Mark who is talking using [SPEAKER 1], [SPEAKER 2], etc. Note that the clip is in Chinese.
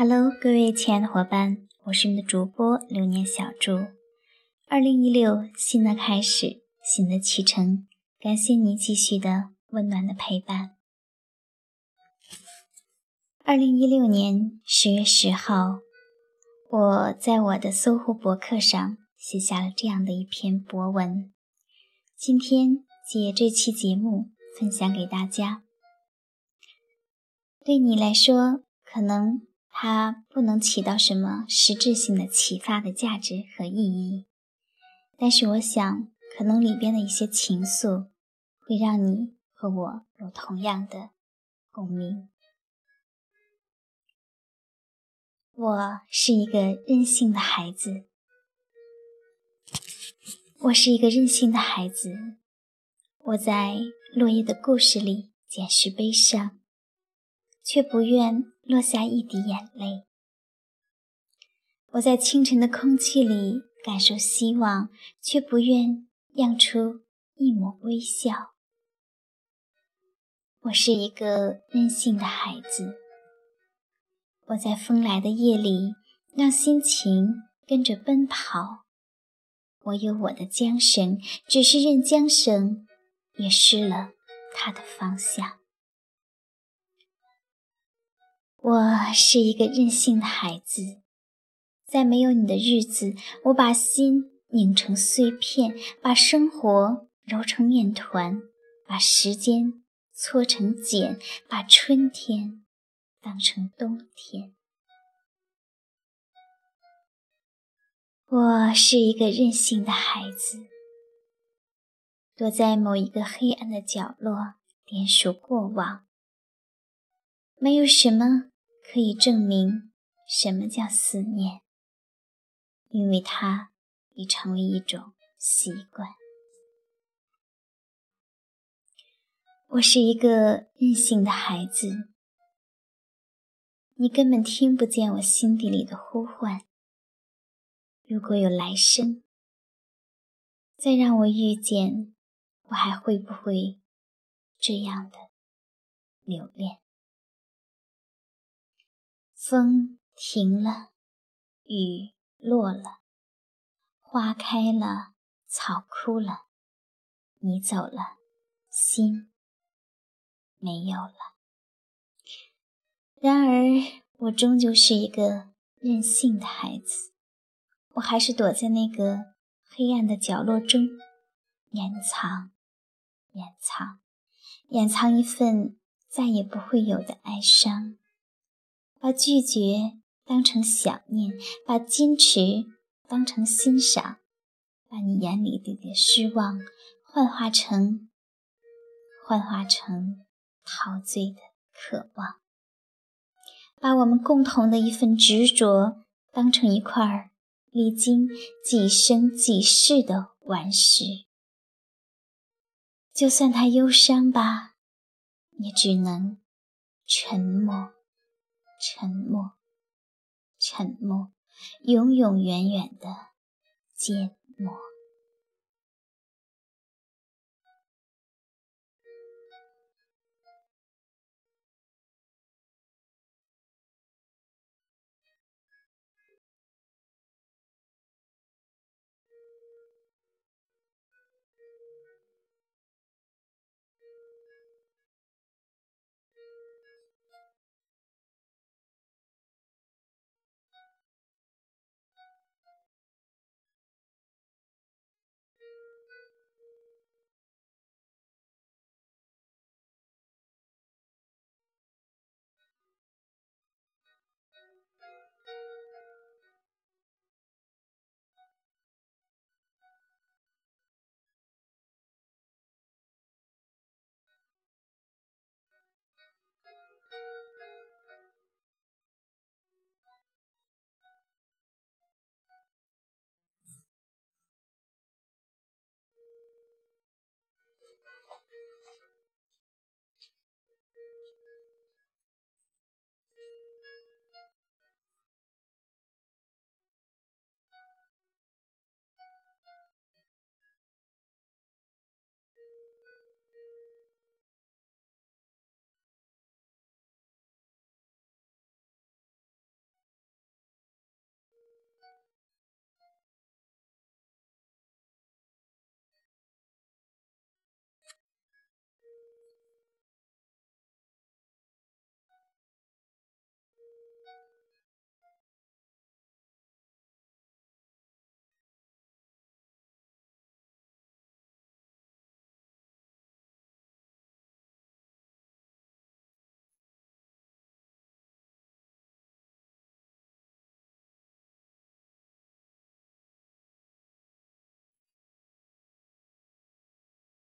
[SPEAKER 1] Hello，各位亲爱的伙伴，我是你的主播流年小猪。二零一六，新的开始，新的启程，感谢您继续的温暖的陪伴。二零一六年十月十号，我在我的搜狐博客上写下了这样的一篇博文，今天借这期节目分享给大家。对你来说，可能。它不能起到什么实质性的启发的价值和意义，但是我想，可能里边的一些情愫会让你和我有同样的共鸣。我是一个任性的孩子，我是一个任性的孩子，我在落叶的故事里捡拾悲伤，却不愿。落下一滴眼泪，我在清晨的空气里感受希望，却不愿漾出一抹微笑。我是一个任性的孩子，我在风来的夜里让心情跟着奔跑。我有我的缰绳，只是任缰绳也失了它的方向。我是一个任性的孩子，在没有你的日子，我把心拧成碎片，把生活揉成面团，把时间搓成茧，把春天当成冬天。我是一个任性的孩子，躲在某一个黑暗的角落，点数过往，没有什么。可以证明什么叫思念，因为它已成为一种习惯。我是一个任性的孩子，你根本听不见我心底里的呼唤。如果有来生，再让我遇见，我还会不会这样的留恋？风停了，雨落了，花开了，草枯了，你走了，心没有了。然而，我终究是一个任性的孩子，我还是躲在那个黑暗的角落中，掩藏，掩藏，掩藏一份再也不会有的哀伤。把拒绝当成想念，把矜持当成欣赏，把你眼里的失望幻化成幻化成陶醉的渴望，把我们共同的一份执着当成一块历经几生几世的顽石。就算他忧伤吧，也只能沉默。沉默，沉默，永永远远的缄默。